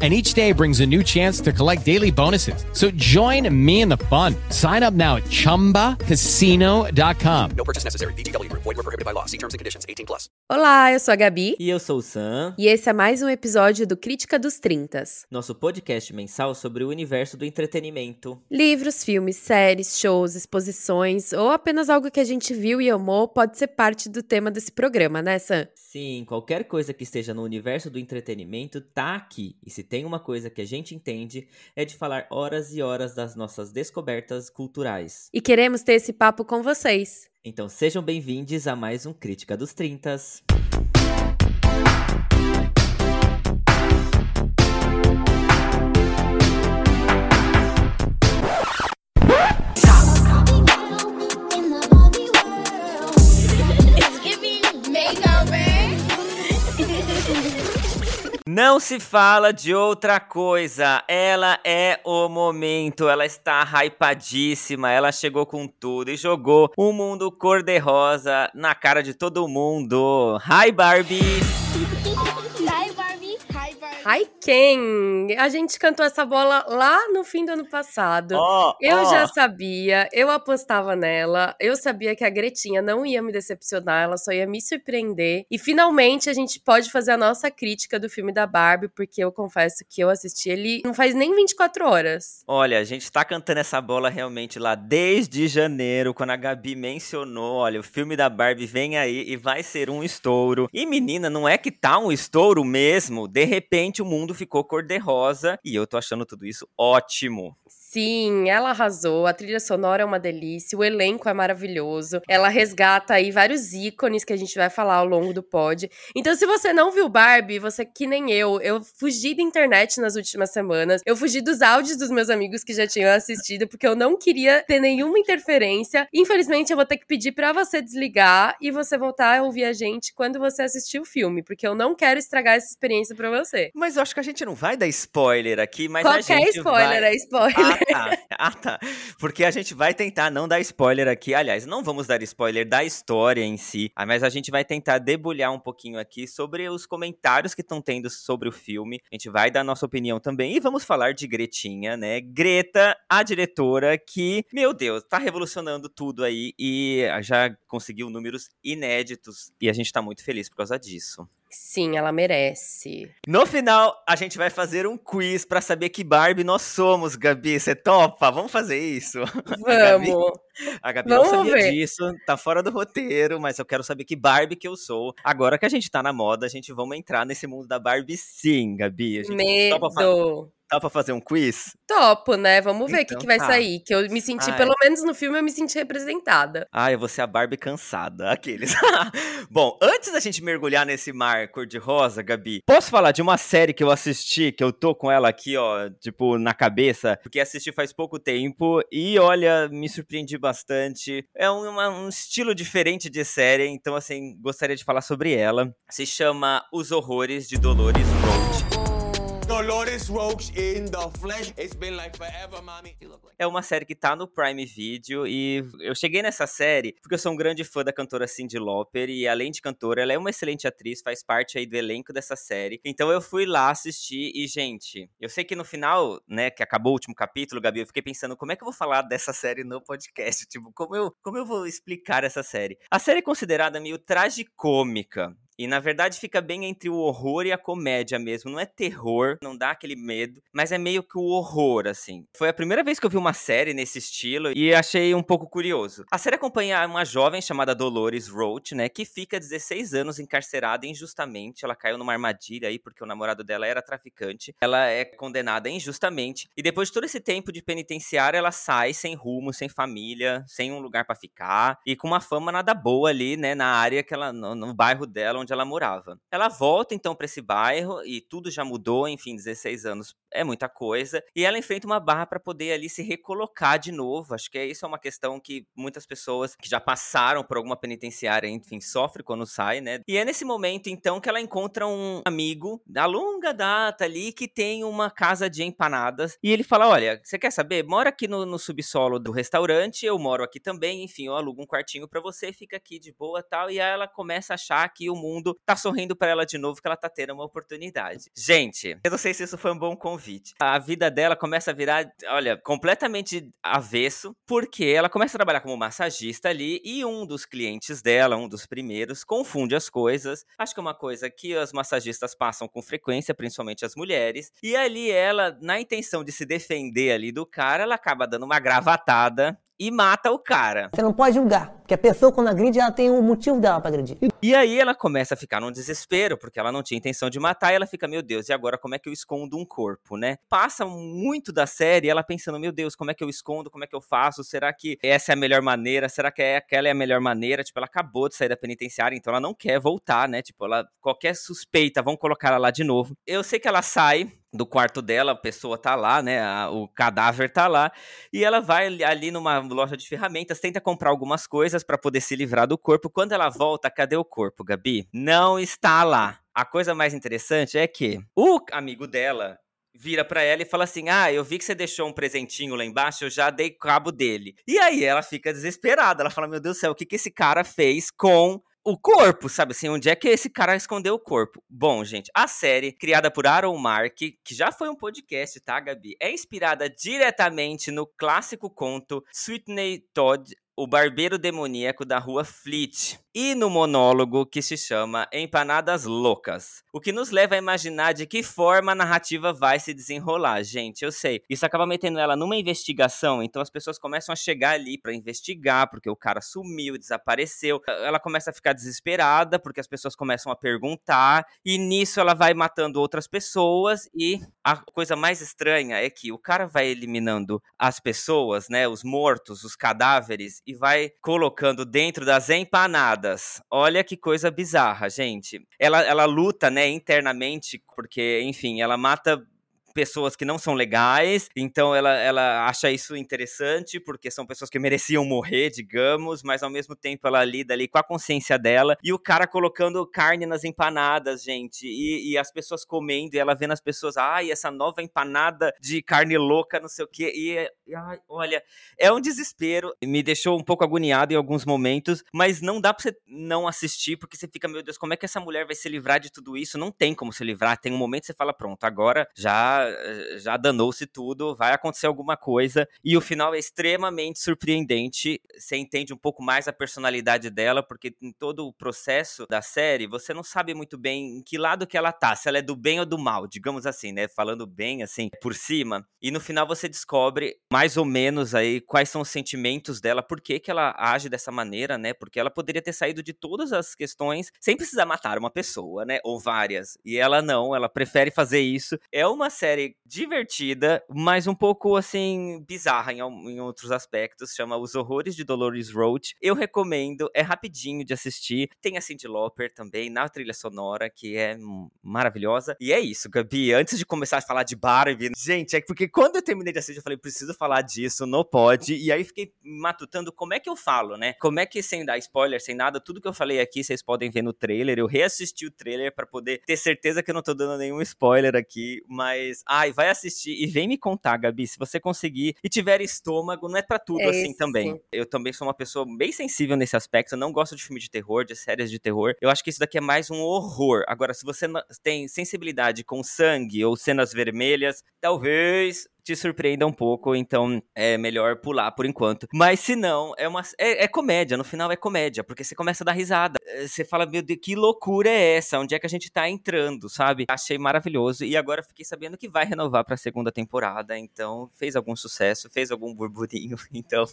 and each day brings a new chance to collect daily bonuses. So join me in the fun. Sign up now at ChumbaCasino.com. No purchase necessary. VGW Group. Void were prohibited by law. See terms and conditions. 18 plus. Olá, eu sou a Gabi. E eu sou o Sam, E esse é mais um episódio do Crítica dos Trintas. nosso podcast mensal sobre o universo do entretenimento. Livros, filmes, séries, shows, exposições ou apenas algo que a gente viu e amou pode ser parte do tema desse programa, né, Sam? Sim, qualquer coisa que esteja no universo do entretenimento tá aqui. E se tem uma coisa que a gente entende, é de falar horas e horas das nossas descobertas culturais. E queremos ter esse papo com vocês. Então sejam bem-vindos a mais um Crítica dos Trintas. Não se fala de outra coisa. Ela é o momento. Ela está hypadíssima. Ela chegou com tudo e jogou o mundo cor-de-rosa na cara de todo mundo. Hi, Barbie! Ai, quem? A gente cantou essa bola lá no fim do ano passado. Ó, Eu ó. já sabia, eu apostava nela, eu sabia que a Gretinha não ia me decepcionar, ela só ia me surpreender. E finalmente a gente pode fazer a nossa crítica do filme da Barbie, porque eu confesso que eu assisti ele não faz nem 24 horas. Olha, a gente tá cantando essa bola realmente lá desde janeiro, quando a Gabi mencionou, olha, o filme da Barbie vem aí e vai ser um estouro. E menina, não é que tá um estouro mesmo? De repente o mundo ficou cor-de-rosa e eu tô achando tudo isso ótimo. Sim, ela arrasou, a trilha sonora é uma delícia, o elenco é maravilhoso, ela resgata aí vários ícones que a gente vai falar ao longo do pod. Então, se você não viu Barbie, você que nem eu, eu fugi da internet nas últimas semanas, eu fugi dos áudios dos meus amigos que já tinham assistido, porque eu não queria ter nenhuma interferência. Infelizmente, eu vou ter que pedir pra você desligar e você voltar a ouvir a gente quando você assistir o filme, porque eu não quero estragar essa experiência pra você. Mas eu acho que a gente não vai dar spoiler aqui, mas a Qualquer gente spoiler vai... é spoiler. Ah, tá. Ah, tá. Porque a gente vai tentar não dar spoiler aqui. Aliás, não vamos dar spoiler da história em si, ah, mas a gente vai tentar debulhar um pouquinho aqui sobre os comentários que estão tendo sobre o filme. A gente vai dar nossa opinião também e vamos falar de Gretinha, né? Greta, a diretora que, meu Deus, tá revolucionando tudo aí e já conseguiu números inéditos e a gente tá muito feliz por causa disso. Sim, ela merece. No final, a gente vai fazer um quiz pra saber que Barbie nós somos, Gabi. Você topa? Vamos fazer isso. Gabi- Vamos. A Gabi Vamos não sabia ver. disso, tá fora do roteiro, mas eu quero saber que Barbie que eu sou. Agora que a gente tá na moda, a gente vamos entrar nesse mundo da Barbie sim, Gabi. A gente Medo. topa fazer um quiz? Topo, né? Vamos ver o que, Então que vai tá. sair. Que eu me senti, Ai. pelo menos no filme, eu me senti representada. Ah, eu vou ser a Barbie cansada, aqueles. Bom, antes da gente mergulhar nesse mar cor-de-rosa, Gabi, posso falar de uma série que eu assisti, que eu tô com ela aqui, ó, tipo, na cabeça, porque assisti faz pouco tempo e, olha, me surpreendi bastante. É um, uma- um estilo diferente de série, então, assim, gostaria de falar sobre ela. Se chama Os Horrores de Dolores Road. In the flesh. It's been like forever, mommy. É uma série que tá no Prime Video e eu cheguei nessa série porque eu sou um grande fã da cantora Cyndi Lauper e além de cantora, ela é uma excelente atriz, faz parte aí do elenco dessa série. Então eu fui lá assistir e, gente, eu sei que no final, né, que acabou o último capítulo, Gabi, eu fiquei pensando como é que eu vou falar dessa série no podcast? Tipo, como eu, como eu vou explicar essa série? A série é considerada meio tragicômica. E na verdade fica bem entre o horror e a comédia mesmo. Não é terror, não dá aquele medo, mas é meio que o horror, assim. Foi a primeira vez que eu vi uma série nesse estilo e achei um pouco curioso. A série acompanha uma jovem chamada Dolores Roach, né, que fica 16 anos encarcerada injustamente. Ela caiu numa armadilha aí porque o namorado dela era traficante. Ela é condenada injustamente e depois de todo esse tempo de penitenciária, ela sai sem rumo, sem família, sem um lugar pra ficar e com uma fama nada boa ali, né, na área que ela no, no bairro dela onde ela morava. Ela volta então pra esse bairro e tudo já mudou, enfim, 16 anos é muita coisa. E ela enfrenta uma barra para poder ali se recolocar de novo. Acho que isso é uma questão que muitas pessoas que já passaram por alguma penitenciária, enfim, sofrem quando sai, né? E é nesse momento, então, que ela encontra um amigo da longa data ali que tem uma casa de empanadas. E ele fala: Olha, você quer saber? Mora aqui no, no subsolo do restaurante, eu moro aqui também, enfim, eu alugo um quartinho para você, fica aqui de boa tal. E aí ela começa a achar que o mundo tá sorrindo para ela de novo, que ela tá tendo uma oportunidade. Gente, eu não sei se isso foi um bom convite. A vida dela começa a virar, olha, completamente avesso, porque ela começa a trabalhar como massagista ali e um dos clientes dela, um dos primeiros, confunde as coisas. Acho que é uma coisa que as massagistas passam com frequência, principalmente as mulheres. E ali ela, na intenção de se defender ali do cara, ela acaba dando uma gravatada e mata o cara. Você não pode julgar, porque a pessoa quando agride, ela tem um motivo dela pra agredir. E aí ela começa a ficar num desespero, porque ela não tinha intenção de matar, e ela fica, meu Deus, e agora como é que eu escondo um corpo, né? Passa muito da série ela pensando, meu Deus, como é que eu escondo, como é que eu faço? Será que essa é a melhor maneira? Será que é aquela é a melhor maneira? Tipo, ela acabou de sair da penitenciária, então ela não quer voltar, né? Tipo, ela qualquer suspeita, vão colocar ela lá de novo. Eu sei que ela sai do quarto dela, a pessoa tá lá, né? a- o cadáver tá lá, e ela vai ali- numa loja de ferramentas, tenta comprar algumas coisas pra poder se livrar do corpo. Quando ela volta, cadê o corpo, Gabi? Não está lá. A coisa mais interessante é que o amigo dela vira pra ela e fala assim: "Ah, eu vi que você deixou um presentinho lá embaixo, eu já dei cabo dele". E aí ela fica desesperada, ela fala: "Meu Deus do céu, o que que esse cara fez com o corpo, sabe assim, onde é que esse cara escondeu o corpo? Bom, gente, a série, criada por Aaron Mark, que já foi um podcast, tá, Gabi? É inspirada diretamente no clássico conto Sweetney Todd, o barbeiro demoníaco da rua Fleet, e no monólogo que se chama Empanadas Loucas. O que nos leva a imaginar de que forma a narrativa vai se desenrolar. Gente, eu sei, isso acaba metendo ela numa investigação, então as pessoas começam a chegar ali pra investigar, porque o cara sumiu, desapareceu. Ela começa a ficar desesperada, porque as pessoas começam a perguntar, e nisso ela vai matando outras pessoas, e a coisa mais estranha é que o cara vai eliminando as pessoas, né, os mortos, os cadáveres, e vai colocando dentro das empanadas. Olha que coisa bizarra, gente. Ela, ela luta, né, internamente, porque, enfim, ela mata pessoas que não são legais, então ela, ela acha isso interessante, porque são pessoas que mereciam morrer, digamos, mas ao mesmo tempo ela lida ali com a consciência dela, e o cara colocando carne nas empanadas, gente, e, e as pessoas comendo, e ela vendo as pessoas, ai, essa nova empanada de carne louca, não sei o quê, e, e ai, olha, é um desespero, me deixou um pouco agoniado em alguns momentos, mas não dá pra você não assistir, porque você fica, meu Deus, como é que essa mulher vai se livrar de tudo isso? Não tem como se livrar, tem um momento que você fala, pronto, agora já já danou-se tudo, vai acontecer alguma coisa, e o final é extremamente surpreendente, você entende um pouco mais a personalidade dela, porque em todo o processo da série, você não sabe muito bem em que lado que ela tá, se ela é do bem ou do mal, digamos assim, né, falando bem, assim, por cima, e no final você descobre mais ou menos aí quais são os sentimentos dela, por que que ela age dessa maneira, né, porque ela poderia ter saído de todas as questões sem precisar matar uma pessoa, né, ou várias, e ela não, ela prefere fazer isso, é uma série divertida, mas um pouco, assim, bizarra em, em outros aspectos, chama Os Horrores de Dolores Roach, eu recomendo, é rapidinho de assistir, tem a Cyndi Lauper também na trilha sonora, que é maravilhosa, e é isso, Gabi, antes de começar a falar de Barbie, gente, é porque quando eu terminei de assistir, eu falei, preciso falar disso, não pode, e aí fiquei matutando como é que eu falo, né, como é que sem dar spoiler, sem nada, tudo que eu falei aqui, vocês podem ver no trailer, eu reassisti o trailer pra poder ter certeza que eu não tô dando nenhum spoiler aqui, mas, ai, vai assistir e vem me contar, Gabi, se você conseguir e tiver estômago, não é pra tudo É assim isso, também. Eu também sou uma pessoa bem sensível nesse aspecto, eu não gosto de filme de terror, de séries de terror. Eu acho que isso daqui é mais um horror. Agora, se você tem sensibilidade com sangue ou cenas vermelhas, talvez te surpreenda um pouco, então é melhor pular por enquanto. Mas se não, é uma é, é comédia, no final é comédia, porque você começa a dar risada. Você fala, meu Deus, que loucura é essa? Onde é que a gente tá entrando, sabe? Achei maravilhoso e agora fiquei sabendo que vai renovar pra segunda temporada, então fez algum sucesso, fez algum burburinho, então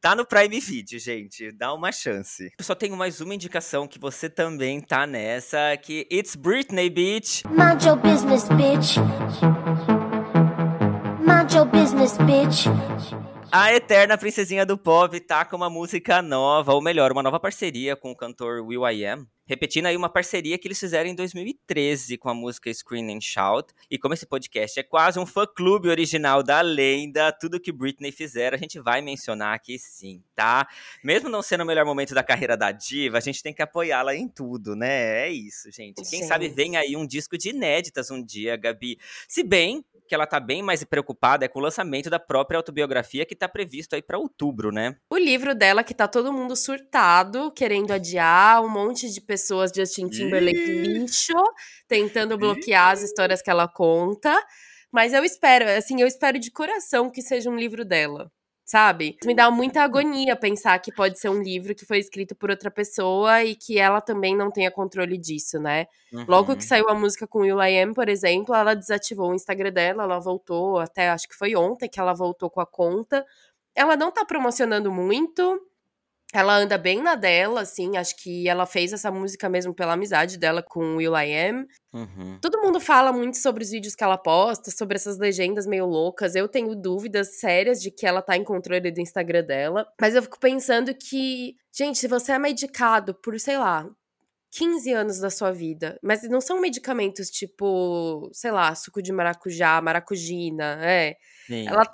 tá no Prime Video, gente, dá uma chance. Eu só tenho mais uma indicação que você também tá nessa, que It's Britney Beach. Mind your business, bitch. Mind your business, bitch. A eterna princesinha do pop tá com uma música nova, ou melhor, uma nova parceria com o cantor Will I Am. Repetindo aí uma parceria que eles fizeram em 2013 com a música Scream and Shout. E como esse podcast é quase um fã-clube original da lenda, tudo que Britney fizer, a gente vai mencionar aqui sim, tá? Mesmo não sendo o melhor momento da carreira da diva, a gente tem que apoiá-la em tudo, né? É isso, gente. Quem Gente. sabe vem aí um disco de inéditas um dia, Gabi. Se bem que ela tá bem mais preocupada é com o lançamento da própria autobiografia que tá previsto aí pra outubro, né? O livro dela, que tá todo mundo surtado, querendo adiar, um monte de pessoas, Justin Timberlake lixo, tentando bloquear as histórias que ela conta. Mas eu espero, assim, eu espero de coração que seja um livro dela. Sabe? Me dá muita agonia pensar que pode ser um livro que foi escrito por outra pessoa e que ela também não tenha controle disso, né? Logo Uhum. que saiu a música com Will I Am, por exemplo, ela desativou o Instagram dela, ela voltou, até acho que foi ontem que ela voltou com a conta. Ela não tá promocionando muito. Ela anda bem na dela, assim. Acho que ela fez essa música mesmo pela amizade dela com o Will I Am. Uhum. Todo mundo fala muito sobre os vídeos que ela posta, sobre essas legendas meio loucas. Eu tenho dúvidas sérias de que ela tá em controle do Instagram dela. Mas eu fico pensando que, gente, se você é medicado por, sei lá, 15 anos da sua vida, mas não são medicamentos tipo, sei lá, suco de maracujá, maracujina, é. Sim. Ela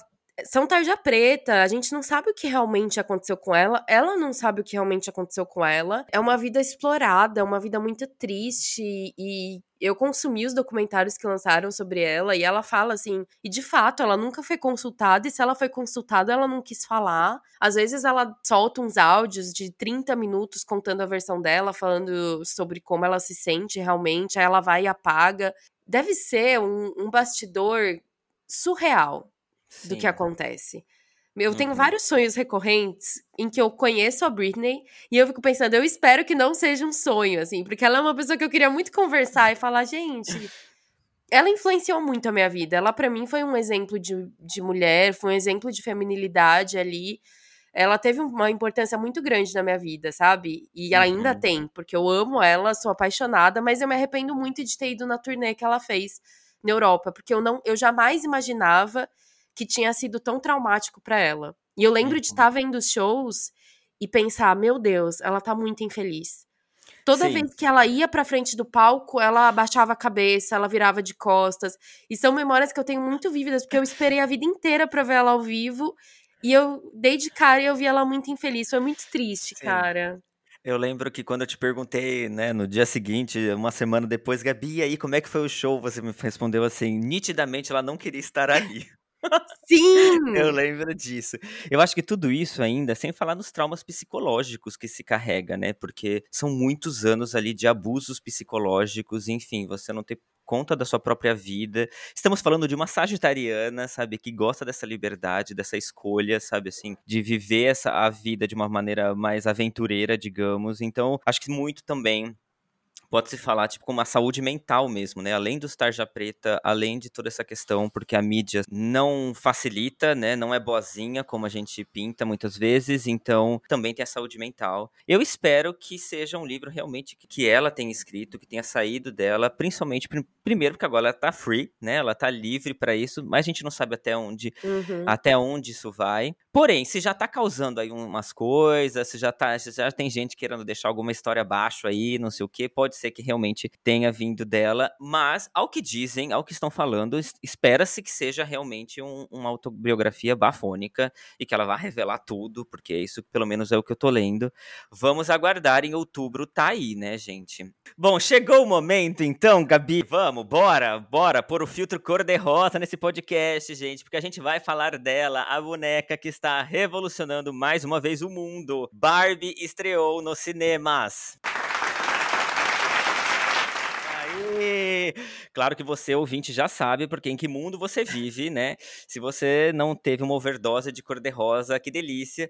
são tarja preta, a gente não sabe o que realmente aconteceu com ela, ela não sabe o que realmente aconteceu com ela. É uma vida explorada, é uma vida muito triste e eu consumi os documentários que lançaram sobre ela e ela fala assim, e de fato ela nunca foi consultada e se ela foi consultada ela não quis falar. Às vezes ela solta uns áudios de 30 minutos contando a versão dela, falando sobre como ela se sente realmente, aí ela vai e apaga. Deve ser um, um bastidor surreal do Sim. que acontece. Eu tenho Uhum. vários sonhos recorrentes em que eu conheço a Britney e eu fico pensando, eu espero que não seja um sonho, assim, porque ela é uma pessoa que eu queria muito conversar e falar, gente. Ela influenciou muito a minha vida. Ela, pra mim, foi um exemplo de, de mulher, foi um exemplo de feminilidade ali. Ela teve uma importância muito grande na minha vida, sabe? E ela ainda Uhum. tem, porque eu amo ela, sou apaixonada, mas eu me arrependo muito de ter ido na turnê que ela fez na Europa, porque eu não, eu jamais imaginava que tinha sido tão traumático pra ela. E eu lembro de Uhum. estar vendo os shows e pensar, meu Deus, ela tá muito infeliz. Toda Sim. vez que ela ia pra frente do palco, ela abaixava a cabeça, ela virava de costas. E são memórias que eu tenho muito vívidas, porque eu esperei a vida inteira pra ver ela ao vivo. E eu dei de cara e eu vi ela muito infeliz. Foi muito triste, Sim. cara. Eu lembro que quando eu te perguntei, né, no dia seguinte, uma semana depois, Gabi, e aí, como é que foi o show? Você me respondeu assim, nitidamente ela não queria estar ali. Sim! Eu lembro disso. Eu acho que tudo isso ainda, sem falar nos traumas psicológicos que se carrega, né? Porque são muitos anos ali de abusos psicológicos, enfim, você não ter conta da sua própria vida. Estamos falando de uma sagitariana, sabe, que gosta dessa liberdade, dessa escolha, sabe, assim, de viver essa a vida de uma maneira mais aventureira, digamos. Então, acho que muito também pode-se falar, tipo, com uma saúde mental mesmo, né? Além dos tarja preta, além de toda essa questão, porque a mídia não facilita, né? Não é boazinha, como a gente pinta muitas vezes, então também tem a saúde mental. Eu espero que seja um livro realmente que- ela tenha escrito, que tenha saído dela, principalmente, prim- primeiro porque agora ela tá free, né? Ela tá livre pra isso, mas a gente não sabe até onde Uhum. até onde isso vai. Porém, se já tá causando aí umas coisas, se já, tá, se já tem gente querendo deixar alguma história abaixo aí, não sei o que, pode ser que realmente tenha vindo dela. Mas, ao que dizem, ao que estão falando, es- espera-se que seja realmente um- uma autobiografia bafônica e que ela vá revelar tudo, porque isso pelo menos é o que eu tô lendo. Vamos aguardar em outubro, tá aí, né, gente? Bom, chegou o momento então, Gabi. Vamos, bora, bora pôr o filtro cor-de-rosa nesse podcast, gente, porque a gente vai falar dela, a boneca que está revolucionando mais uma vez o mundo. Barbie estreou nos cinemas. Claro que você, ouvinte, já sabe porque em que mundo você vive, né? Se você não teve uma overdose de cor-de-rosa, que delícia.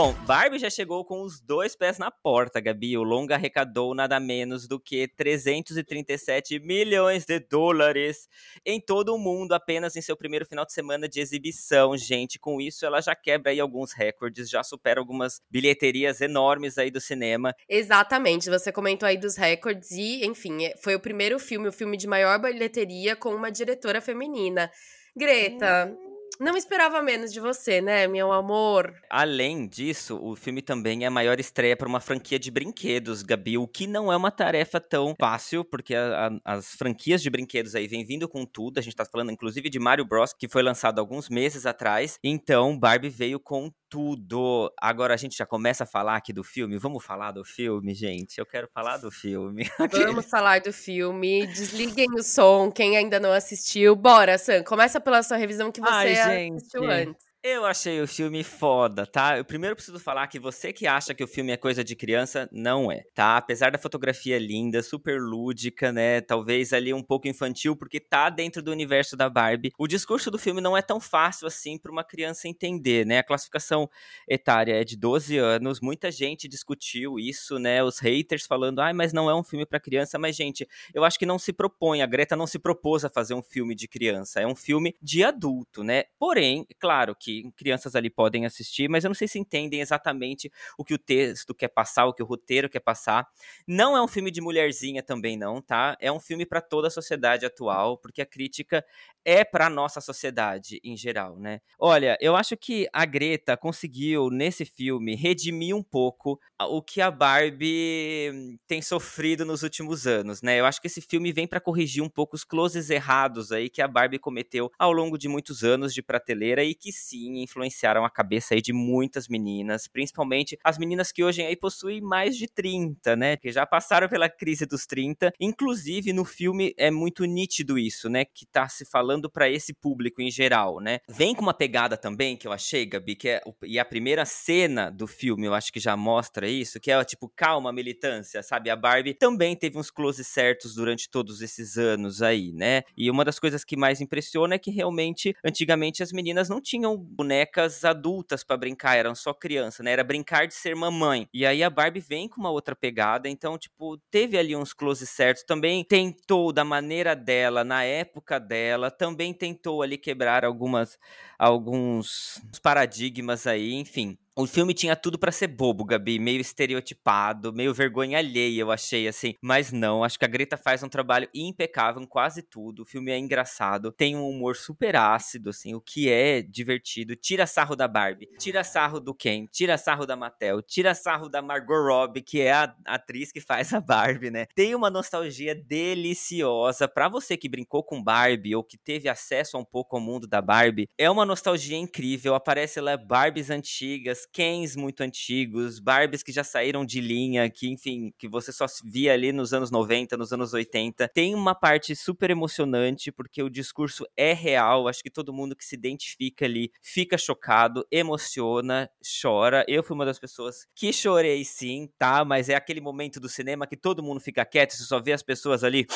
Bom, Barbie já chegou com os dois pés na porta, Gabi. O longa arrecadou nada menos do que 337 milhões de dólares em todo o mundo, apenas em seu primeiro final de semana de exibição, gente. Com isso, ela já quebra aí alguns recordes, já supera algumas bilheterias enormes aí do cinema. Exatamente, você comentou aí dos recordes e, enfim, é- foi o primeiro filme, o filme de maior bilheteria com uma diretora feminina. Greta, Não esperava menos de você, né, meu amor? Além disso, o filme também é a maior estreia para uma franquia de brinquedos, Gabi, o que não é uma tarefa tão fácil, porque a- a- as franquias de brinquedos aí vêm vindo com tudo. A gente tá falando inclusive de Mario Bros, que foi lançado alguns meses atrás. Então, Barbie veio com tudo. Agora a gente já começa a falar aqui do filme. Vamos falar do filme, gente? Eu quero falar do filme. Vamos falar do filme. Desliguem o som, quem ainda não assistiu. Bora, Sam, começa pela sua revisão que você Ai, gente. assistiu antes. Eu achei o filme foda, tá? Eu primeiro preciso falar que você que acha que o filme é coisa de criança, não é, tá? Apesar da fotografia linda, super lúdica, né? Talvez ali um pouco infantil, porque tá dentro do universo da Barbie. O discurso do filme não é tão fácil assim para uma criança entender, né? A classificação etária é de 12 anos, muita gente discutiu isso, né? Os haters falando, ai, mas não é um filme para criança. Mas, gente, eu acho que não se propõe, a Greta não se propôs a fazer um filme de criança, é um filme de adulto, né? Porém, claro que crianças ali podem assistir, mas eu não sei se entendem exatamente o que o texto quer passar, o que o roteiro quer passar. Não é um filme de mulherzinha também não, tá? É um filme para toda a sociedade atual, porque a crítica é para nossa sociedade em geral, né? Olha, eu acho que a Greta conseguiu nesse filme redimir um pouco o que a Barbie tem sofrido nos últimos anos, né? Eu acho que esse filme vem para corrigir um pouco os closes errados aí que a Barbie cometeu ao longo de muitos anos de prateleira e que sim influenciaram a cabeça aí de muitas meninas, principalmente as meninas que hoje aí possuem mais de 30, né? Que já passaram pela crise dos 30. Inclusive no filme é muito nítido isso, né? Que tá se falando para esse público em geral, né? Vem com uma pegada também que eu achei, Gabi, que é e a primeira cena do filme, eu acho que já mostra isso, que é tipo calma militância, sabe? A Barbie também teve uns closes certos durante todos esses anos aí, né? E uma das coisas que mais impressiona é que realmente antigamente as meninas não tinham bonecas adultas pra brincar, eram só criança, né? Era brincar de ser mamãe. E aí a Barbie vem com uma outra pegada, então tipo, teve ali uns closes certos, também tentou da maneira dela, na época dela, também tentou ali quebrar algumas alguns paradigmas aí, enfim. O filme tinha tudo pra ser bobo, Gabi, meio estereotipado, meio vergonha alheia, eu achei assim. Mas não, acho que a Greta faz um trabalho impecável em quase tudo. O filme é engraçado, tem um humor super ácido, assim, o que é divertido. Tira sarro da Barbie, tira sarro do Ken, tira sarro da Mattel, tira sarro da Margot Robbie, que é a atriz que faz a Barbie, né? Tem uma nostalgia deliciosa pra você que brincou com Barbie ou que teve acesso a um pouco ao mundo da Barbie. É uma nostalgia incrível. Aparece lá Barbies antigas, Kens muito antigos, Barbies que já saíram de linha, que enfim, que você só via ali nos anos 90, nos anos 80. Tem uma parte super emocionante porque o discurso é real. Acho que todo mundo que se identifica ali fica chocado, emociona, chora. Eu fui uma das pessoas que chorei sim, tá? Mas é aquele momento do cinema que todo mundo fica quieto, você só vê as pessoas ali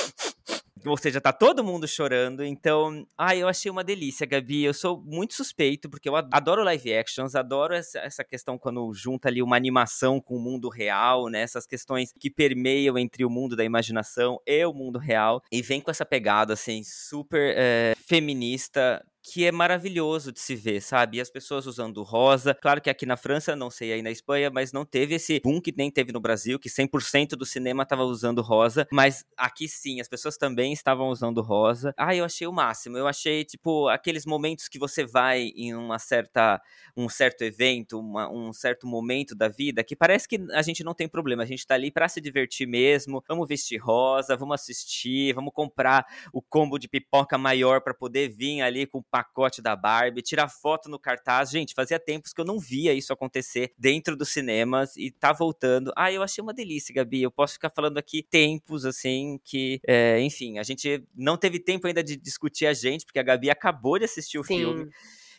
ou seja, tá todo mundo chorando. Então, ai, eu achei uma delícia, Gabi. Eu sou muito suspeito, porque eu adoro live actions, adoro essa, essa questão quando junta ali uma animação com o mundo real, né? Essas questões que permeiam entre o mundo da imaginação e o mundo real. E vem com essa pegada, assim, super é, feminista, que é maravilhoso de se ver, sabe? E as pessoas usando rosa. Claro que aqui na França, não sei aí na Espanha, mas não teve esse boom que nem teve no Brasil, que 100% do cinema tava usando rosa. Mas aqui sim, as pessoas também estavam usando rosa. Ah, eu achei o máximo. Eu achei, tipo, aqueles momentos que você vai em uma certa, um certo evento, uma, um certo momento da vida, que parece que a gente não tem problema. A gente tá ali para se divertir mesmo. Vamos vestir rosa, vamos assistir, vamos comprar o combo de pipoca maior para poder vir ali com pacote da Barbie, tirar foto no cartaz. Gente, fazia tempos que eu não via isso acontecer dentro dos cinemas e tá voltando. Ah, eu achei uma delícia, Gabi. Eu posso ficar falando aqui tempos, assim, que, é, enfim, a gente não teve tempo ainda de discutir a gente, porque a Gabi acabou de assistir o Sim. filme.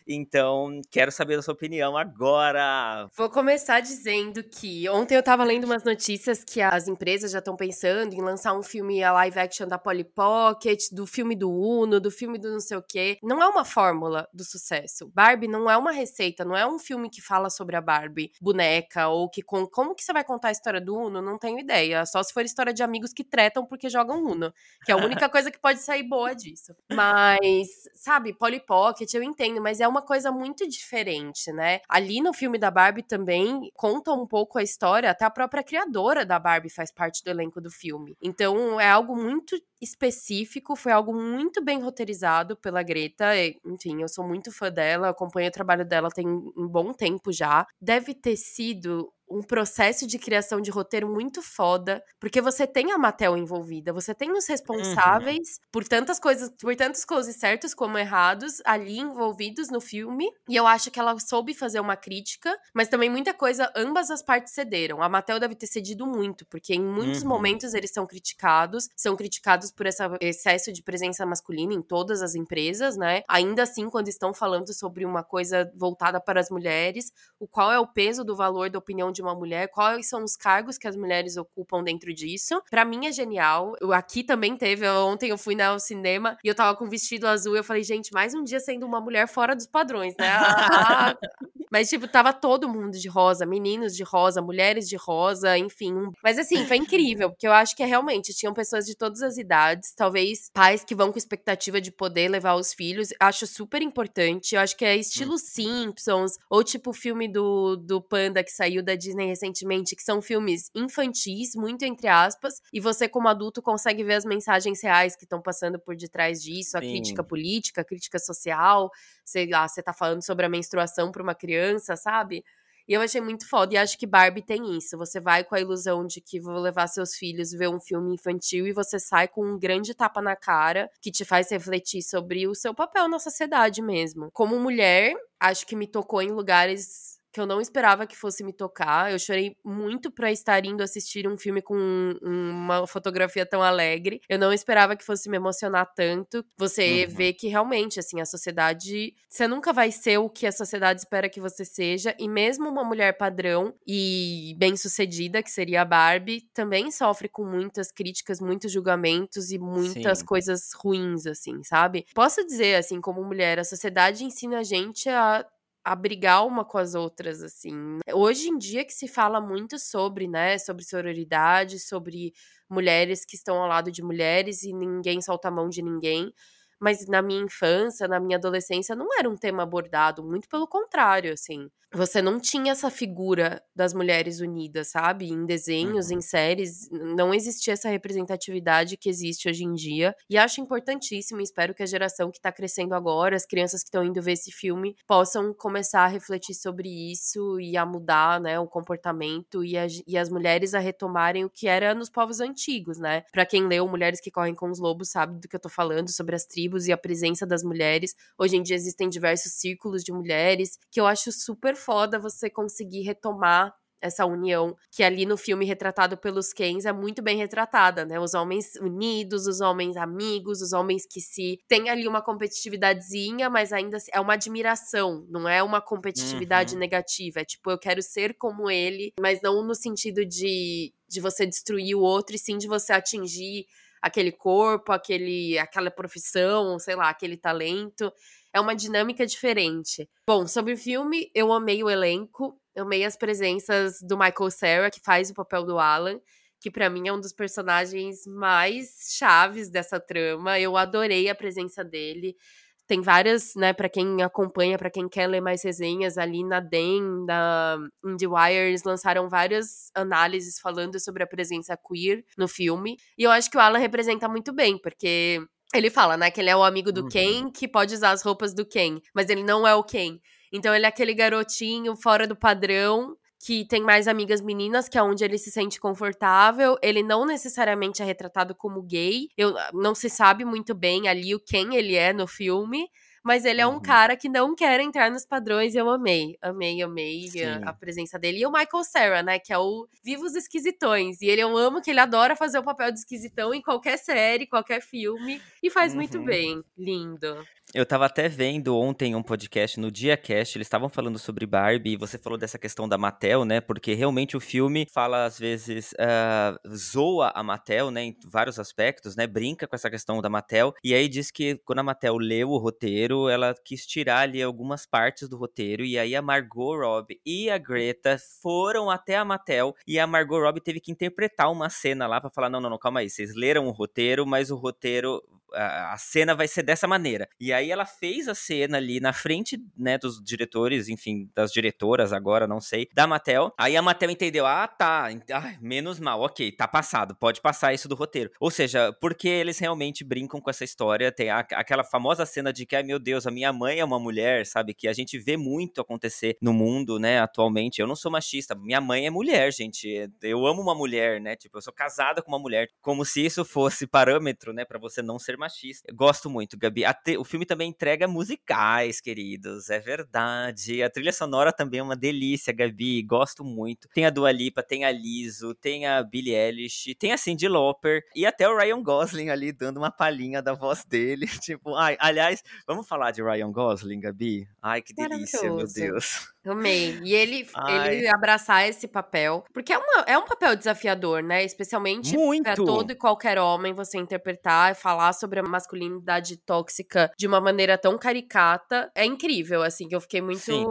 Então, quero saber a sua opinião agora. Vou começar dizendo que ontem eu tava lendo umas notícias que as empresas já estão pensando em lançar um filme a live action da Polly Pocket, do filme do Uno, do filme do não sei o quê. Não é uma fórmula do sucesso. Barbie não é uma receita, não é um filme que fala sobre a Barbie boneca ou que com como que você vai contar a história do Uno, não tenho ideia. Só se for história de amigos que tretam porque jogam Uno, que é a única coisa que pode sair boa disso. Mas, sabe, Polly Pocket eu entendo, mas é uma coisa muito diferente, né? Ali no filme da Barbie também conta um pouco a história, até a própria criadora da Barbie faz parte do elenco do filme. Então é algo muito específico, foi algo muito bem roteirizado pela Greta. e, Enfim, eu sou muito fã dela, acompanho o trabalho dela tem um bom tempo já. Deve ter sido um processo de criação de roteiro muito foda, porque você tem a Mattel envolvida, você tem os responsáveis por tantas coisas, por tantos closes certos como errados ali envolvidos no filme, e eu acho que ela soube fazer uma crítica, mas também muita coisa ambas as partes cederam. A Mattel deve ter cedido muito, porque em muitos Uhum. momentos eles são criticados, são criticados por esse excesso de presença masculina em todas as empresas, né? Ainda assim, quando estão falando sobre uma coisa voltada para as mulheres, o qual é o peso do valor da opinião de uma mulher, quais são os cargos que as mulheres ocupam dentro disso. Pra mim é genial. Eu, aqui também teve, ontem eu fui ao cinema e eu tava com um vestido azul e eu falei, gente, mais um dia sendo uma mulher fora dos padrões, né? Ah, mas, tipo, tava todo mundo de rosa, meninos de rosa, mulheres de rosa, enfim. Mas, assim, foi incrível, porque eu acho que é realmente, tinham pessoas de todas as idades, talvez pais que vão com expectativa de poder levar os filhos. Acho super importante. Eu acho que é estilo Simpsons, ou tipo o filme do, do Panda que saiu da Disney recentemente, que são filmes infantis, muito entre aspas, e você, como adulto, consegue ver as mensagens reais que estão passando por detrás disso, a Sim. crítica política, a crítica social, sei lá, você tá falando sobre a menstruação pra uma criança, sabe? E eu achei muito foda. E acho que Barbie tem isso. Você vai com a ilusão de que vou levar seus filhos ver um filme infantil e você sai com um grande tapa na cara que te faz refletir sobre o seu papel na sociedade mesmo. Como mulher, acho que me tocou em lugares que eu não esperava que fosse me tocar. Eu chorei muito pra estar indo assistir um filme com um- uma fotografia tão alegre. Eu não esperava que fosse me emocionar tanto. Você Uhum. vê que realmente, assim, a sociedade. Você nunca vai ser o que a sociedade espera que você seja. E mesmo uma mulher padrão e bem-sucedida, que seria a Barbie, também sofre com muitas críticas, muitos julgamentos e muitas Sim. coisas ruins, assim, sabe? Posso dizer, assim, como mulher, a sociedade ensina a gente a a brigar uma com as outras, assim. Hoje em dia que se fala muito sobre, né, sobre sororidade, sobre mulheres que estão ao lado de mulheres e ninguém solta a mão de ninguém. Mas na minha infância, na minha adolescência, não era um tema abordado, muito pelo contrário, assim. Você não tinha essa figura das mulheres unidas, sabe? Em desenhos, Uhum. em séries, não existia essa representatividade que existe hoje em dia. E acho importantíssimo, e espero que a geração que tá crescendo agora, as crianças que estão indo ver esse filme, possam começar a refletir sobre isso e a mudar, né, o comportamento e, a- e as mulheres a retomarem o que era nos povos antigos, né? Pra quem leu Mulheres que Correm com os Lobos sabe do que eu tô falando, sobre as tribos e a presença das mulheres. Hoje em dia existem diversos círculos de mulheres, que eu acho super foda você conseguir retomar essa união que ali no filme retratado pelos Kens é muito bem retratada, né? Os homens unidos, os homens amigos, os homens que se tem ali uma competitividadezinha, mas ainda é uma admiração, não é uma competitividade Uhum. negativa, é tipo eu quero ser como ele, mas não no sentido de de você destruir o outro e sim de você atingir aquele corpo, aquele aquela profissão, sei lá, aquele talento. É uma dinâmica diferente. Bom, sobre o filme, eu amei o elenco, eu amei as presenças do Michael Cera, que faz o papel do Alan, que pra mim é um dos personagens mais chaves dessa trama. Eu adorei a presença dele. Tem várias, né, pra quem acompanha, pra quem quer ler mais resenhas, ali na DEM, na IndieWire, eles lançaram várias análises falando sobre a presença queer no filme. E eu acho que o Alan representa muito bem, porque ele fala, né, que ele é o amigo do Uhum. Ken, que pode usar as roupas do Ken, mas ele não é o Ken. Então ele é aquele garotinho fora do padrão, que tem mais amigas meninas, que é onde ele se sente confortável. Ele não necessariamente é retratado como gay. Eu, não se sabe muito bem ali o quem ele é no filme. Mas ele é um Uhum. cara que não quer entrar nos padrões e eu amei. Amei, amei Sim. a, a presença dele. E o Michael Cera, né? Que é o Vivos Esquisitões. E ele eu amo que ele adora fazer o papel de esquisitão em qualquer série, qualquer filme. E faz muito Uhum. bem. Lindo. Eu tava até vendo ontem um podcast no DiaCast, eles estavam falando sobre Barbie, e você falou dessa questão da Mattel, né? Porque realmente o filme fala, às vezes, ah, zoa a Mattel, né? Em vários aspectos, né? Brinca com essa questão da Mattel. E aí diz que quando a Mattel leu o roteiro, ela quis tirar ali algumas partes do roteiro. E aí a Margot Robbie e a Greta foram até a Mattel. E a Margot Robbie teve que interpretar uma cena lá pra falar: não, não, não, calma aí. Vocês leram o roteiro, mas o roteiro a, cena vai ser dessa maneira. E aí ela fez a cena ali na frente, né, dos diretores, enfim, das diretoras agora, não sei, da Mattel. Aí a Mattel entendeu, ah, tá, ah, menos mal, ok, tá passado, pode passar isso do roteiro. Ou seja, porque eles realmente brincam com essa história, tem a, aquela famosa cena de que, ai meu Deus, a minha mãe é uma mulher, sabe, que a gente vê muito acontecer no mundo, né, atualmente. Eu não sou machista, minha mãe é mulher, gente. Eu amo uma mulher, né, tipo, eu sou casada com uma mulher, como se isso fosse parâmetro, né, para você não ser machista. Eu gosto muito, Gabi. Te, o filme também entrega musicais, queridos, é verdade. A trilha sonora também é uma delícia, Gabi, gosto muito. Tem a Dua Lipa, tem a Liso, tem a Billie Eilish, tem a Cyndi Lauper e até o Ryan Gosling ali dando uma palhinha da voz dele. Tipo, ai, aliás, vamos falar de Ryan Gosling, Gabi? Ai, que delícia, meu. Deus. Amei. E ele, Ai. ele abraçar esse papel. Porque é, uma, é um papel desafiador, né? Especialmente pra Muito. todo e qualquer homem você interpretar e falar sobre a masculinidade tóxica de uma maneira tão caricata. É incrível, assim, que eu fiquei muito, Sim.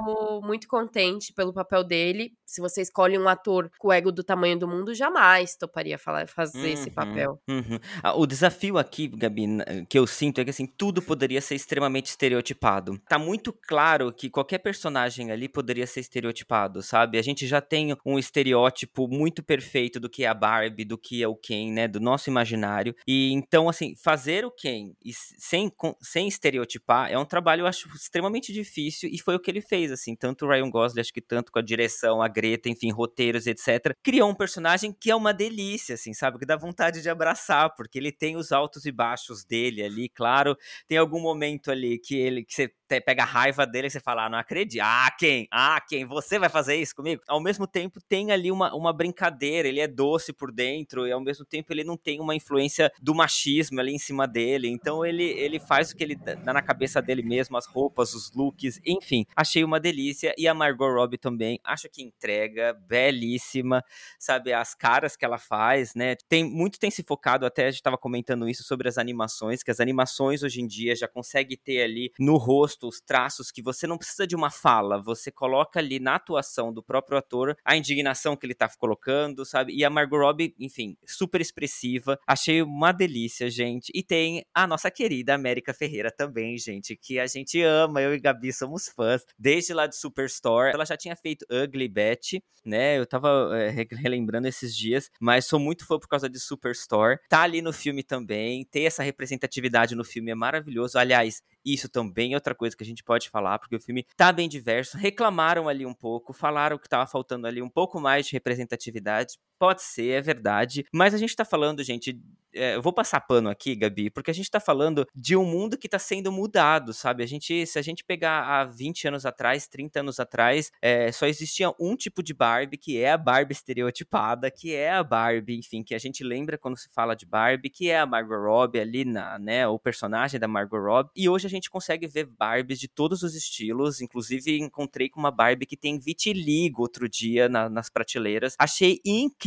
muito contente pelo papel dele. Se você escolhe um ator com o ego do tamanho do mundo, jamais toparia falar, fazer esse Uhum, papel. uhum. Ah, O desafio aqui, Gabi, n- que eu sinto é que assim, tudo poderia ser extremamente estereotipado. Tá muito claro que qualquer personagem ali poderia ser estereotipado, sabe? A gente já tem um estereótipo muito perfeito do que é a Barbie, do que é o Ken, né? Do nosso imaginário. E então, assim, fazer o Ken e sem, sem estereotipar é um trabalho, eu acho, extremamente difícil. E foi o que ele fez, assim. Tanto o Ryan Gosling, acho que tanto com a direção, a Greta, enfim, roteiros, etc. Criou um personagem que é uma delícia, assim, sabe? Que dá vontade de abraçar, porque ele tem os altos e baixos dele ali, claro. Tem algum momento ali que ele que você pega a raiva dele e você fala, ah, não acredito. Ah, quem? Ah, quem? Você vai fazer isso comigo? Ao mesmo tempo, tem ali uma, uma brincadeira, ele é doce por dentro, e ao mesmo tempo ele não tem uma influência do machismo ali em cima dele. Então ele, ele faz o que ele dá na cabeça dele mesmo, as roupas, os looks, enfim. Achei uma delícia. E a Margot Robbie também, acho que entrega, belíssima, sabe? As caras que ela faz, né? Tem, muito tem se focado, até a gente tava comentando isso sobre as animações, que as animações hoje em dia já consegue ter ali no rosto os traços que você não precisa de uma fala, você coloca ali na atuação do próprio ator a indignação que ele tá colocando, sabe? E a Margot Robbie, enfim, super expressiva. Achei uma delícia, gente. E tem a nossa querida América Ferreira também, gente, que a gente ama, eu e Gabi somos fãs, desde lá de Superstore. Ela já tinha feito Ugly Betty, né? Eu tava é, re- relembrando esses dias, mas sou muito fã por causa de Superstore. Tá ali no filme também, ter essa representatividade no filme é maravilhoso. Aliás, isso também é outra coisa que a gente pode falar, porque o filme tá bem diverso. Reclamaram ali um pouco, falaram que tava faltando ali um pouco mais de representatividade. Pode ser, é verdade. Mas a gente tá falando, gente. é, vou passar pano aqui, Gabi, porque a gente tá falando de um mundo que tá sendo mudado, sabe? A gente, se a gente pegar há 20 anos atrás, 30 anos atrás, é, só existia um tipo de Barbie, que é a Barbie estereotipada, que é a Barbie, enfim, que a gente lembra quando se fala de Barbie, que é a Margot Robbie ali, na, né? O personagem da Margot Robbie. E hoje a gente consegue ver Barbies de todos os estilos. Inclusive, encontrei com uma Barbie que tem vitiligo outro dia na- nas prateleiras. Achei incrível,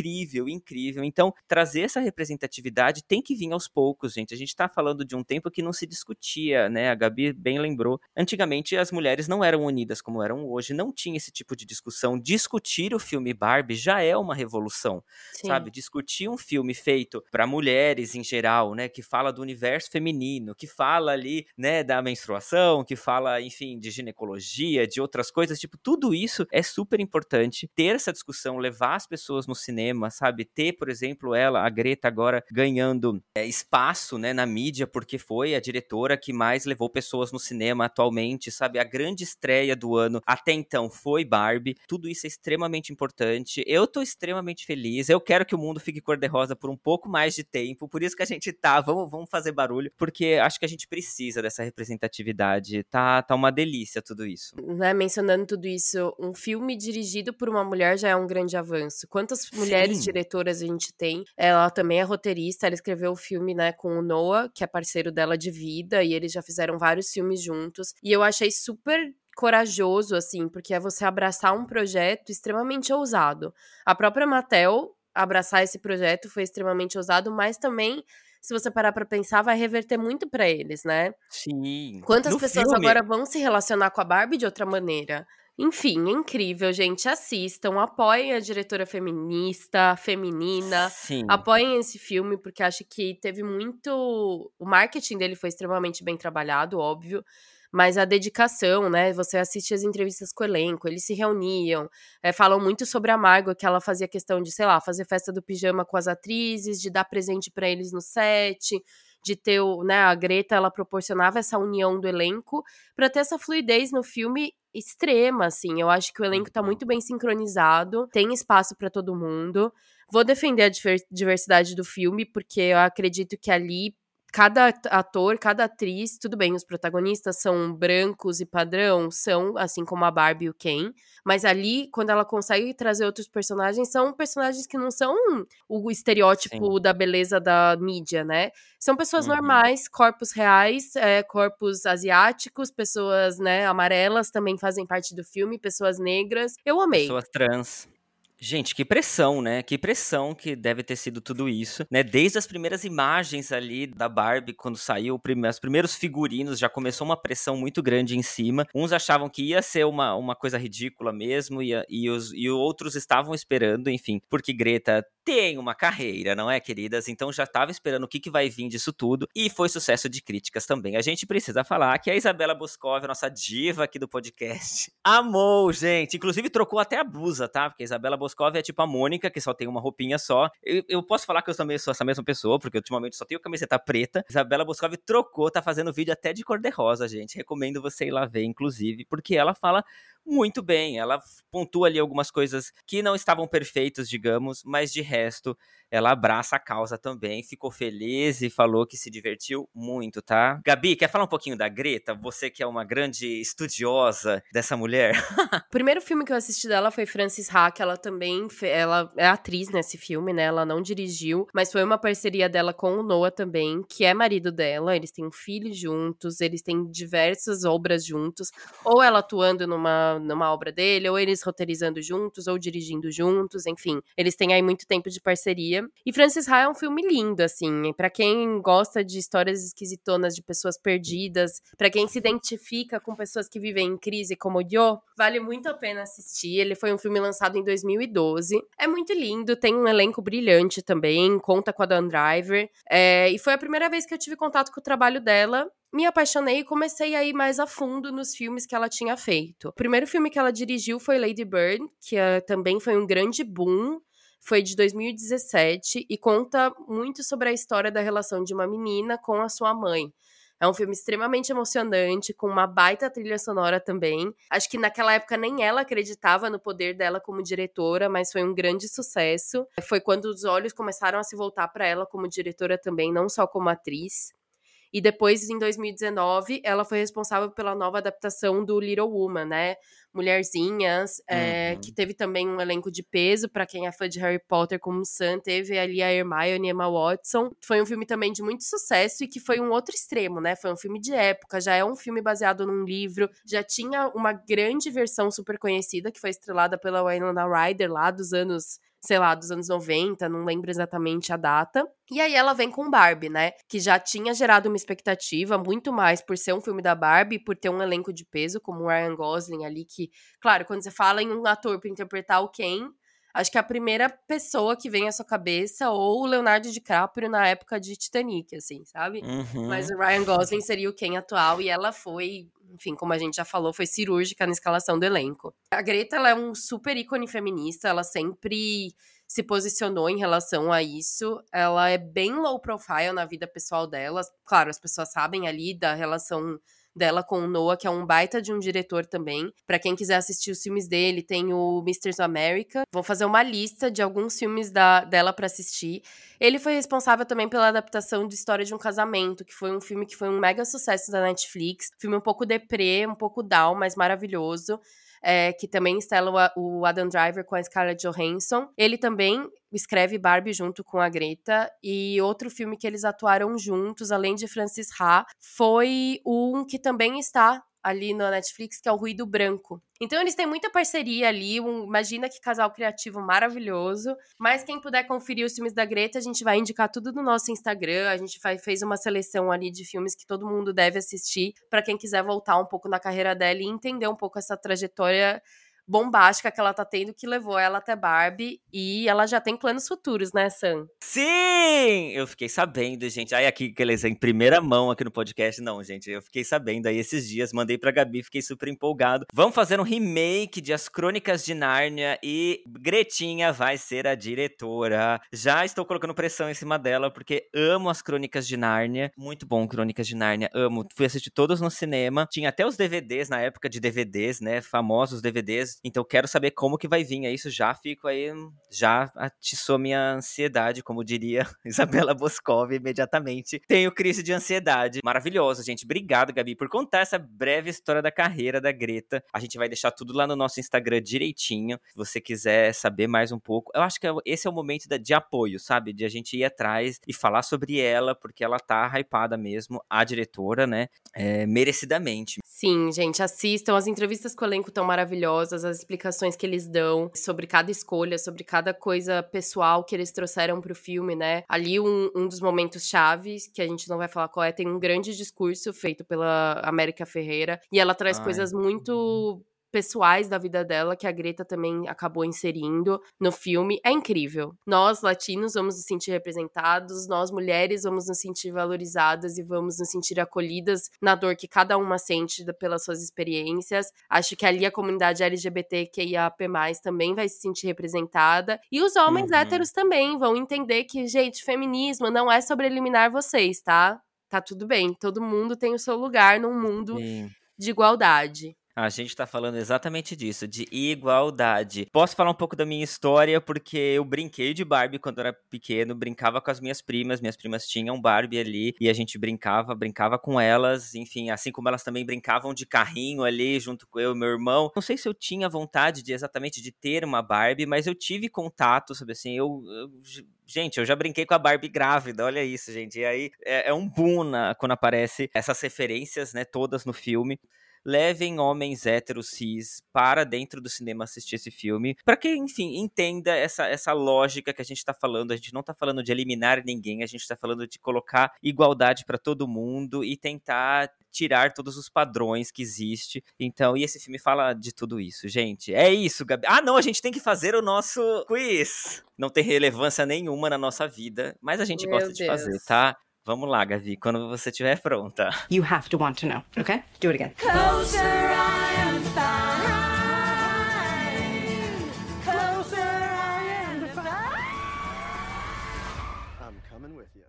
incrível. Então, trazer essa representatividade tem que vir aos poucos, gente. A gente tá falando de um tempo que não se discutia, né? A Gabi bem lembrou. Antigamente, as mulheres não eram unidas como eram hoje, não tinha esse tipo de discussão. Discutir o filme Barbie já é uma revolução Sim. sabe? Discutir um filme feito para mulheres em geral, né? Que fala do universo feminino, que fala ali, né, da menstruação, que fala, enfim, de ginecologia, de outras coisas. Tipo, tudo isso é super importante. Ter essa discussão, levar as pessoas no cinema, sabe? Ter, por exemplo, ela, a Greta, agora ganhando é, espaço, né, na mídia, porque foi a diretora que mais levou pessoas no cinema atualmente, sabe? A grande estreia do ano até então foi Barbie. Tudo isso é extremamente importante. Eu tô extremamente feliz. Eu quero que o mundo fique cor-de-rosa por um pouco mais de tempo. Por isso que a gente tá. Vamos, vamos fazer barulho, porque acho que a gente precisa dessa representatividade. Tá, tá uma delícia tudo isso. né, mencionando tudo isso, um filme dirigido por uma mulher já é um grande avanço. Quantas mulheres Sim. diretoras a gente tem? Ela também é roteirista, ela escreveu o filme, né, com o Noah, que é parceiro dela de vida, e eles já fizeram vários filmes juntos. E eu achei super corajoso, assim, porque é você abraçar um projeto extremamente ousado. A própria Mattel abraçar esse projeto foi extremamente ousado, mas também, se você parar pra pensar, vai reverter muito pra eles, né? Sim. Quantas No pessoas filme- agora vão se relacionar com a Barbie de outra maneira? Enfim, é incrível, gente. Assistam, apoiem a diretora feminista, feminina. Sim. Apoiem esse filme, porque acho que teve muito. O marketing dele foi extremamente bem trabalhado, óbvio. Mas a dedicação, né? Você assiste as entrevistas com o elenco, eles se reuniam, é, falam muito sobre a Margot, que ela fazia questão de, sei lá, fazer festa do pijama com as atrizes, de dar presente para eles no set, de ter o, né, a Greta, ela proporcionava essa união do elenco para ter essa fluidez no filme extrema, assim. Eu acho que o elenco tá muito bem sincronizado, tem espaço para todo mundo. Vou defender a diversidade do filme, porque eu acredito que ali cada ator, cada atriz, tudo bem, os protagonistas são brancos e padrão, são, assim como a Barbie e o Ken, mas ali, quando ela consegue trazer outros personagens, são personagens que não são o estereótipo Sim. da beleza da mídia, né? São pessoas Uhum. normais, corpos reais, é, corpos asiáticos, pessoas, né, amarelas também fazem parte do filme, pessoas negras. Eu amei. Pessoas trans. Gente, que pressão, né? Que pressão que deve ter sido tudo isso, né? Desde as primeiras imagens ali da Barbie, quando saiu os primeiros figurinos, já começou uma pressão muito grande em cima. Uns achavam que ia ser uma, uma coisa ridícula mesmo, e, e, os, e outros estavam esperando, enfim, porque Greta tem uma carreira, não é, queridas? Então já estava esperando o que, que vai vir disso tudo, e foi sucesso de críticas também. A gente precisa falar que a Isabela Boscov, a nossa diva aqui do podcast, amou, gente. Inclusive trocou até a blusa, tá? Porque a Isabela Boscov é tipo a Mônica, que só tem uma roupinha só. Eu, eu posso falar que eu também sou essa mesma pessoa, porque ultimamente só tenho camiseta preta. Isabela Boscov trocou, tá fazendo vídeo até de cor-de-rosa, gente. Recomendo você ir lá ver, inclusive, porque ela fala muito bem. Ela pontua ali algumas coisas que não estavam perfeitos, digamos, mas de resto ela abraça a causa também, ficou feliz e falou que se divertiu muito, tá? Gabi, quer falar um pouquinho da Greta? Você que é uma grande estudiosa dessa mulher. O primeiro filme que eu assisti dela foi Frances Ha, que ela também ela é atriz nesse filme, né? Ela não dirigiu, mas foi uma parceria dela com o Noah também, que é marido dela. Eles têm um filho juntos, eles têm diversas obras juntos, ou ela atuando numa, numa obra dele, ou eles roteirizando juntos, ou dirigindo juntos, enfim. Eles têm aí muito tempo de parceria. E Frances Ha é um filme lindo, assim, Pra quem gosta de histórias esquisitonas de pessoas perdidas, pra quem se identifica com pessoas que vivem em crise como eu, vale muito a pena assistir. Ele foi um filme lançado em 2012. É muito lindo, tem um elenco brilhante também, conta com a Dan Driver. É, e foi a primeira vez que eu tive contato com o trabalho dela. Me apaixonei e comecei a ir mais a fundo nos filmes que ela tinha feito. O primeiro filme que ela dirigiu foi Lady Bird, que eh, também foi um grande boom foi de 2017 e conta muito sobre a história da relação de uma menina com a sua mãe. É um filme extremamente emocionante, com uma baita trilha sonora também. Acho que naquela época nem ela acreditava no poder dela como diretora, mas foi um grande sucesso. Foi quando os olhos começaram a se voltar para ela como diretora também, não só como atriz. E depois, em 2019, ela foi responsável pela nova adaptação do Little Woman, né? Mulherzinhas, é, Uhum. que teve também um elenco de peso para quem é fã de Harry Potter como Sam, teve ali a Hermione e Emma Watson. Foi um filme também de muito sucesso e que foi um outro extremo, né? Foi um filme de época, já é um filme baseado num livro, já tinha uma grande versão super conhecida que foi estrelada pela Winona Ryder lá dos anos sei lá, dos anos 90, não lembro exatamente a data. E aí ela vem com Barbie, né? Que já tinha gerado uma expectativa, muito mais por ser um filme da Barbie, por ter um elenco de peso, como o Ryan Gosling ali, que, claro, quando você fala em um ator pra interpretar o Ken, acho que a primeira pessoa que vem à sua cabeça, ou o Leonardo DiCaprio na época de Titanic, assim, sabe? Uhum. Mas o Ryan Gosling seria o Ken atual e ela foi, enfim, como a gente já falou, foi cirúrgica na escalação do elenco. A Greta, ela é um super ícone feminista, ela sempre se posicionou em relação a isso. Ela é bem low profile na vida pessoal dela. Claro, as pessoas sabem ali da relação dela com o Noah, que é um baita de um diretor também. Pra quem quiser assistir os filmes dele, tem o Mr. America. Vou fazer uma lista de alguns filmes da, dela pra assistir. Ele foi responsável também pela adaptação de História de um Casamento, que foi um filme que foi um mega sucesso da Netflix. Filme um pouco deprê, um pouco down, mas maravilhoso. É, que também estela o, o Adam Driver com a Scarlett Johansson. Ele também escreve Barbie junto com a Greta. E outro filme que eles atuaram juntos, além de Francis Ha, foi um que também está ali na Netflix, que é o Ruído Branco. Então eles têm muita parceria ali, um- imagina que casal criativo maravilhoso. Mas quem puder conferir os filmes da Greta, a gente vai indicar tudo no nosso Instagram. A gente vai- fez uma seleção ali de filmes que todo mundo deve assistir pra quem quiser voltar um pouco na carreira dela e entender um pouco essa trajetória bombástica que ela tá tendo, que levou ela até Barbie. E ela já tem planos futuros, né, Sam? Sim! Eu fiquei sabendo, gente. Aí aqui, beleza, em primeira mão aqui no podcast. Não, gente, eu fiquei sabendo aí esses dias. Mandei pra Gabi, fiquei super empolgado. Vamos fazer um remake de As Crônicas de Nárnia e Gretinha vai ser a diretora. Já estou colocando pressão em cima dela, porque amo As Crônicas de Nárnia. Muito bom, Crônicas de Nárnia. Amo. Fui assistir todos no cinema. Tinha até os DVDs na época de DVDs, né? Famosos DVDs. Então quero saber como que vai vir. É isso, já fico aí. Já atiçou minha ansiedade, como diria Isabela Boscov imediatamente. Tenho crise de ansiedade. Maravilhoso, gente. Obrigado, Gabi, por contar essa breve história da carreira da Greta. A gente vai deixar tudo lá no nosso Instagram direitinho. Se você quiser saber mais um pouco. Eu acho que esse é o momento de apoio, sabe? De a gente ir atrás e falar sobre ela, porque ela tá hypada mesmo, a diretora, né? É, merecidamente. Sim, gente, assistam. As entrevistas com o elenco estão maravilhosas, as explicações que eles dão sobre cada escolha, sobre cada coisa pessoal que eles trouxeram pro filme, né? Ali, um, um dos momentos chaves, que a gente não vai falar qual é, tem um grande discurso feito pela América Ferreira. E ela traz Ai. coisas muito pessoais da vida dela que a Greta também acabou inserindo no filme. É incrível. Nós, latinos, vamos nos sentir representados, nós, mulheres, vamos nos sentir valorizadas e vamos nos sentir acolhidas na dor que cada uma sente pelas suas experiências. Acho que ali a comunidade LGBTQIAP+, também vai se sentir representada. E os homens Uhum. héteros também vão entender que, gente, feminismo não é sobre eliminar vocês, tá? Tá tudo bem. Todo mundo tem o seu lugar num mundo Sim. de igualdade. A gente tá falando exatamente disso, de igualdade. Posso falar um pouco da minha história, porque eu brinquei de Barbie quando era pequeno, brincava com as minhas primas, minhas primas tinham Barbie ali, e a gente brincava, brincava com elas, enfim, assim como elas também brincavam de carrinho ali, junto com eu e meu irmão. Não sei se eu tinha vontade de exatamente de ter uma Barbie, mas eu tive contato, sabe assim, eu, eu Gente, eu já brinquei com a Barbie grávida, olha isso, gente. E aí é, é um boom na- quando aparece essas referências, né, todas no filme levem homens héteros cis para dentro do cinema assistir esse filme, para que, enfim, entenda essa, essa lógica que a gente tá falando. A gente não tá falando de eliminar ninguém, a gente tá falando de colocar igualdade para todo mundo e tentar tirar todos os padrões que existe. Então, e esse filme fala de tudo isso, gente. É isso, Gabi. Ah, não, a gente tem que fazer o nosso quiz. Não tem relevância nenhuma na nossa vida, mas a gente Meu gosta de fazer, Deus. tá? Vamos lá, Gavi, quando você estiver pronta. You have to want to know, okay? Do it again.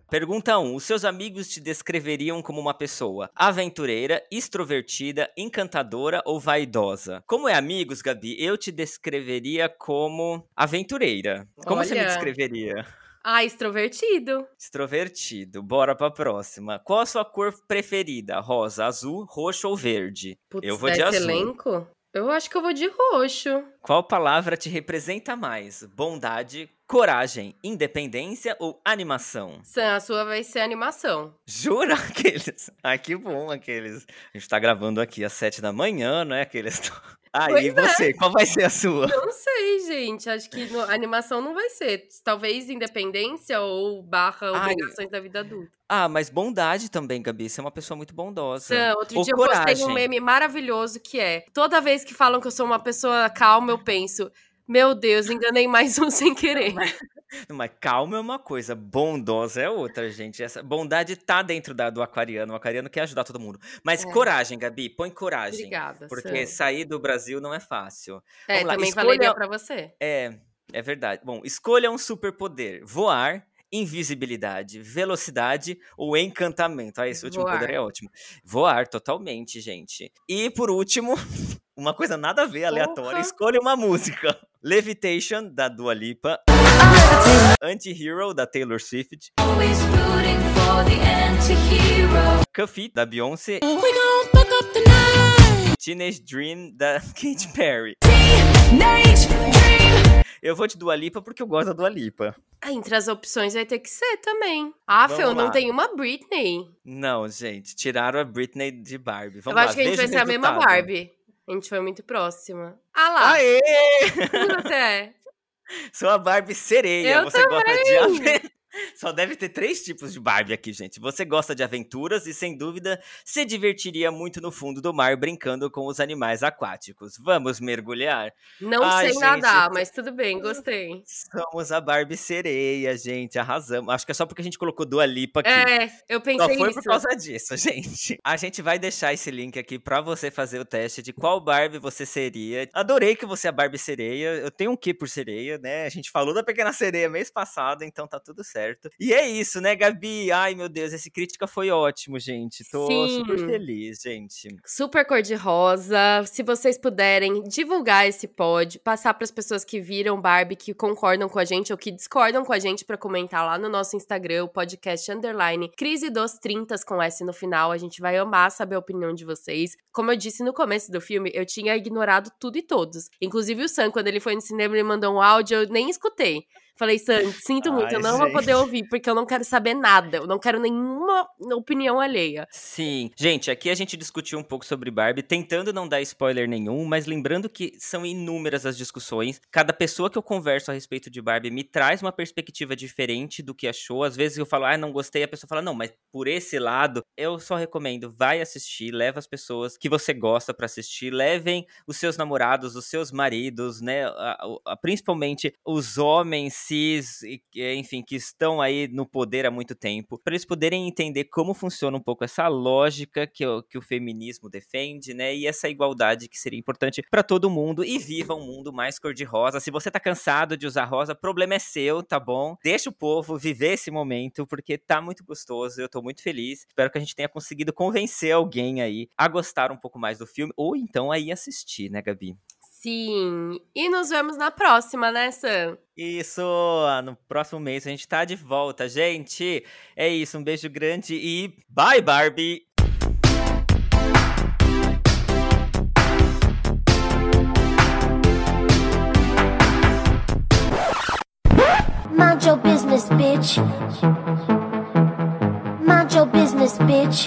Pergunta 1. Os seus amigos te descreveriam como uma pessoa aventureira, extrovertida, encantadora ou vaidosa? Como é amigos, Gabi, eu te descreveria como aventureira. Como você me Olha. descreveria? Ah, extrovertido. Extrovertido. Bora pra próxima. Qual a sua cor preferida? Rosa, azul, roxo ou verde? Putz, eu vou de azul. elenco? Eu acho que eu vou de roxo. Qual palavra te representa mais? Bondade, coragem, independência ou animação? Sam, a sua vai ser animação. Jura aqueles? Ai, que bom aqueles. A gente tá gravando aqui às sete da manhã, não é aqueles. Aí, Pois e é. você? Qual vai ser a sua? Não sei, gente. Acho que no- animação não vai ser. Talvez independência ou barra Ai. obrigações da vida adulta. Ah, mas bondade também, Gabi. Você é uma pessoa muito bondosa. Sam, outro Ou dia eu postei coragem. um meme maravilhoso que é: toda vez que falam que eu sou uma pessoa calma, eu penso. Meu Deus, enganei mais um sem querer. Mas calma é uma coisa, bondosa é outra, gente. Essa bondade tá dentro da- do aquariano. O aquariano quer ajudar todo mundo. Mas É. coragem, Gabi, põe coragem. Obrigada, Porque sair do Brasil não é fácil. É, Vamos lá, também escolha- valeria pra você. É, é verdade. Bom, escolha um superpoder: voar, invisibilidade, velocidade ou encantamento. Ah, esse último Voar. poder é ótimo. Voar, totalmente, gente. E por último, uma coisa nada a ver, aleatória: Porra. escolha uma música: Levitation, da Dua Lipa. Anti-Hero, da Taylor Swift. Cuff It, da Beyoncé. Teenage Dream, da Katy Perry. Eu vou de Dua Lipa porque eu gosto da Dua Lipa. Ah, entre as opções vai ter que ser também. Ah, Fel, não lá. tem uma Britney. Não, gente, tiraram a Britney de Barbie. Vamos eu lá, acho que a gente vai ser a mesma. Barbie. A gente foi muito próxima. Ah lá, Aê! quem você é? Sou a Barbie sereia. Eu Você gosta de? Só deve ter três tipos de Barbie aqui, gente. Você gosta de aventuras e, sem dúvida, se divertiria muito no fundo do mar brincando com os animais aquáticos. Vamos mergulhar? Não Ai, sei gente, nadar, mas tudo bem, gostei. Somos a Barbie sereia, gente. Arrasamos. Acho que é só porque a gente colocou Dua Lipa aqui. É, eu Só pensei foi isso. por causa disso, gente. A gente vai deixar esse link aqui pra você fazer o teste de qual Barbie você seria. Adorei que você é a Barbie sereia. Eu tenho um quê por sereia, né? A gente falou da Pequena Sereia mês passado, então tá tudo certo. E é isso, né, Gabi? Ai, meu Deus, esse crítica foi ótimo, gente. Tô Sim. super feliz, gente. Super cor-de-rosa. Se vocês puderem divulgar esse pod, passar para as pessoas que viram Barbie, que concordam com a gente ou que discordam com a gente para comentar lá no nosso Instagram, o podcast underline Crise dos 30 com S no final. A gente vai amar saber a opinião de vocês. Como eu disse no começo do filme, eu tinha ignorado tudo e todos. Inclusive o Sam, quando ele foi no cinema, ele mandou um áudio, eu nem escutei. Falei, Sam, sinto muito, Ai, eu não vou gente. poder ouvir, porque eu não quero saber nada. Eu não quero nenhuma opinião alheia. Sim. Gente, aqui a gente discutiu um pouco sobre Barbie, tentando não dar spoiler nenhum, mas lembrando que são inúmeras as discussões. Cada pessoa que eu converso a respeito de Barbie me traz uma perspectiva diferente do que achou. Às vezes eu falo, ah, não gostei, a pessoa fala, não, mas por esse lado, eu só recomendo, vai assistir, leva as pessoas que você gosta pra assistir, levem os seus namorados, os seus maridos, né, a- a- principalmente os homens cis, que, enfim, que estão aí no poder há muito tempo, para eles poderem entender como funciona um pouco essa lógica que, que o feminismo defende, né? E essa igualdade que seria importante para todo mundo e viva um mundo mais cor-de-rosa. Se você tá cansado de usar rosa, problema é seu, tá bom? Deixa o povo viver esse momento, porque tá muito gostoso, eu tô muito feliz. Espero que a gente tenha conseguido convencer alguém aí a gostar um pouco mais do filme, ou então aí assistir, né, Gabi? Sim. E nos vemos na próxima, né, Sam? Isso, no próximo mês a gente tá de volta, gente. É isso, um beijo grande e bye, Barbie! Mind your business, bitch. Mind your business, bitch.